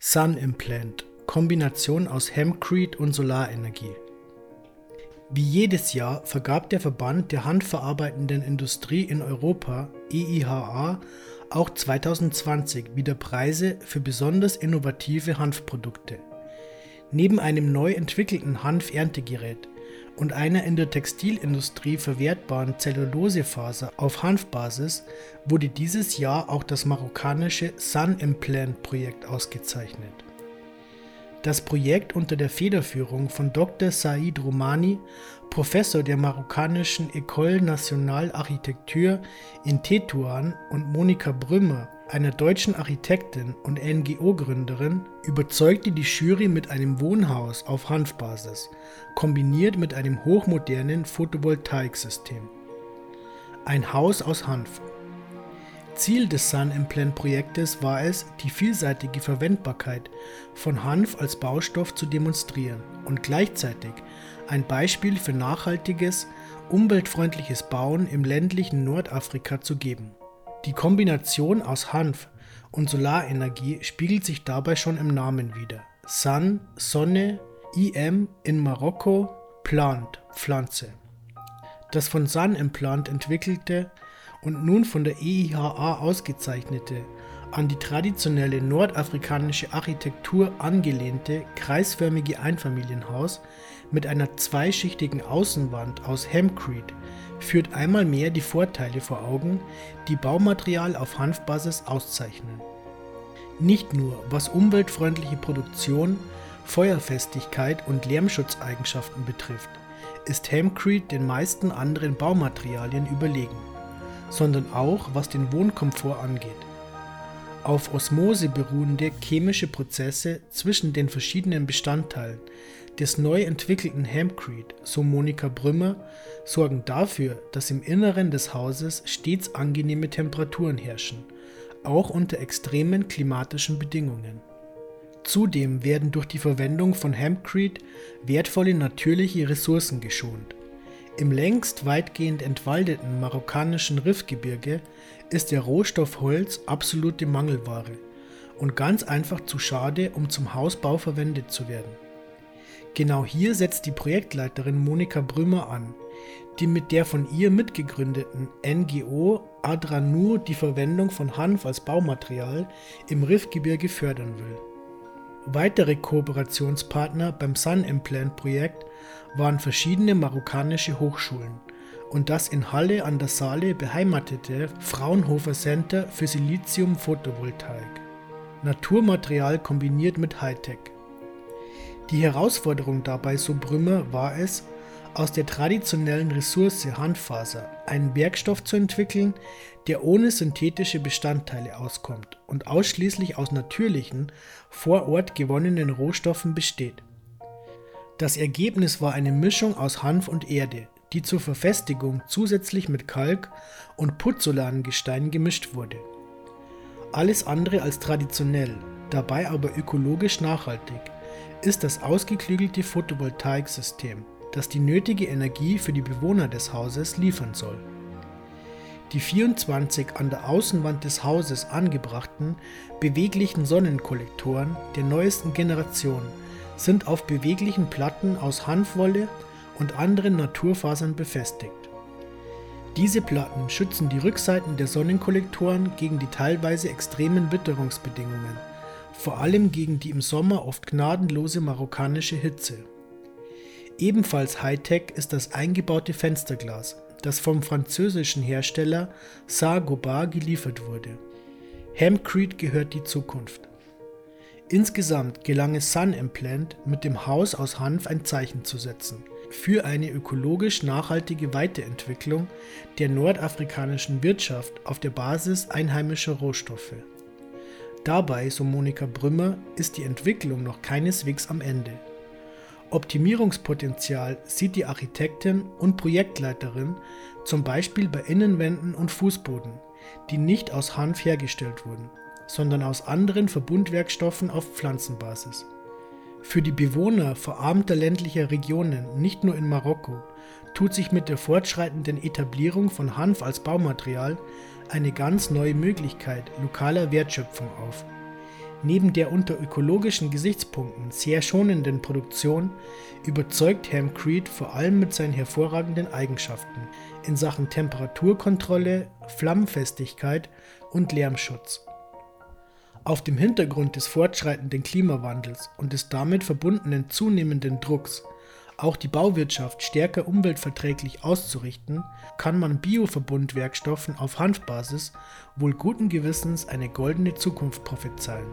Sun Implant Kombination aus Hempcrete und Solarenergie. Wie jedes Jahr vergab der Verband der Handverarbeitenden Industrie in Europa EIHA auch 2020 wieder Preise für besonders innovative Hanfprodukte. Neben einem neu entwickelten Hanferntegerät und einer in der Textilindustrie verwertbaren Zellulosefaser auf Hanfbasis wurde dieses Jahr auch das marokkanische Sun Implant Projekt ausgezeichnet. Das Projekt unter der Federführung von Dr. Said Romani, Professor der marokkanischen École Nationale Architecture in Tetuan und Monika Brümmer einer deutschen Architektin und NGO-Gründerin, überzeugte die Jury mit einem Wohnhaus auf Hanfbasis, kombiniert mit einem hochmodernen Photovoltaiksystem. Ein Haus aus Hanf. Ziel des Sun Implant Projektes war es, die vielseitige Verwendbarkeit von Hanf als Baustoff zu demonstrieren und gleichzeitig ein Beispiel für nachhaltiges, umweltfreundliches Bauen im ländlichen Nordafrika zu geben. Die Kombination aus Hanf und Solarenergie spiegelt sich dabei schon im Namen wider. Sun, Sonne, IM in Marokko, Plant, Pflanze. Das von Sun Implant entwickelte und nun von der EIHA ausgezeichnete, an die traditionelle nordafrikanische Architektur angelehnte, kreisförmige Einfamilienhaus mit einer zweischichtigen Außenwand aus Hempcrete führt einmal mehr die Vorteile vor Augen, die Baumaterial auf Hanfbasis auszeichnen. Nicht nur was umweltfreundliche Produktion, Feuerfestigkeit und Lärmschutzeigenschaften betrifft, ist Hempcrete den meisten anderen Baumaterialien überlegen, sondern auch was den Wohnkomfort angeht. Auf Osmose beruhende chemische Prozesse zwischen den verschiedenen Bestandteilen des neu entwickelten Hempcrete, so Monika Brümmer, sorgen dafür, dass im Inneren des Hauses stets angenehme Temperaturen herrschen, auch unter extremen klimatischen Bedingungen. Zudem werden durch die Verwendung von Hempcrete wertvolle natürliche Ressourcen geschont. Im längst weitgehend entwaldeten marokkanischen Riffgebirge ist der Rohstoff Holz absolute Mangelware und ganz einfach zu schade, um zum Hausbau verwendet zu werden. Genau hier setzt die Projektleiterin Monika Brümmer an, die mit der von ihr mitgegründeten NGO Adranur die Verwendung von Hanf als Baumaterial im Riffgebirge fördern will. Weitere Kooperationspartner beim Sun Implant Projekt waren verschiedene marokkanische Hochschulen und das in Halle an der Saale beheimatete Fraunhofer Center für Silizium Photovoltaik. Naturmaterial kombiniert mit Hightech. Die Herausforderung dabei, so Brümmer, war es, aus der traditionellen Ressource Handfaser einen Werkstoff zu entwickeln, der ohne synthetische Bestandteile auskommt und ausschließlich aus natürlichen, vor Ort gewonnenen Rohstoffen besteht. Das Ergebnis war eine Mischung aus Hanf und Erde, die zur Verfestigung zusätzlich mit Kalk und Putzolangestein gemischt wurde. Alles andere als traditionell, dabei aber ökologisch nachhaltig ist das ausgeklügelte Photovoltaiksystem, das die nötige Energie für die Bewohner des Hauses liefern soll. Die 24 an der Außenwand des Hauses angebrachten beweglichen Sonnenkollektoren der neuesten Generation sind auf beweglichen Platten aus Hanfwolle und anderen Naturfasern befestigt. Diese Platten schützen die Rückseiten der Sonnenkollektoren gegen die teilweise extremen Witterungsbedingungen vor allem gegen die im Sommer oft gnadenlose marokkanische Hitze. Ebenfalls Hightech ist das eingebaute Fensterglas, das vom französischen Hersteller Saint-Gobain geliefert wurde. Hempcrete gehört die Zukunft. Insgesamt gelang es Sun Implant, mit dem Haus aus Hanf ein Zeichen zu setzen für eine ökologisch nachhaltige Weiterentwicklung der nordafrikanischen Wirtschaft auf der Basis einheimischer Rohstoffe. Dabei, so Monika Brümmer, ist die Entwicklung noch keineswegs am Ende. Optimierungspotenzial sieht die Architektin und Projektleiterin zum Beispiel bei Innenwänden und Fußboden, die nicht aus Hanf hergestellt wurden, sondern aus anderen Verbundwerkstoffen auf Pflanzenbasis. Für die Bewohner verarmter ländlicher Regionen, nicht nur in Marokko, tut sich mit der fortschreitenden Etablierung von Hanf als Baumaterial eine ganz neue Möglichkeit lokaler Wertschöpfung auf. Neben der unter ökologischen Gesichtspunkten sehr schonenden Produktion überzeugt Hemcrete vor allem mit seinen hervorragenden Eigenschaften in Sachen Temperaturkontrolle, Flammenfestigkeit und Lärmschutz. Auf dem Hintergrund des fortschreitenden Klimawandels und des damit verbundenen zunehmenden Drucks, auch die Bauwirtschaft stärker umweltverträglich auszurichten, kann man Bioverbundwerkstoffen auf Hanfbasis wohl guten Gewissens eine goldene Zukunft prophezeien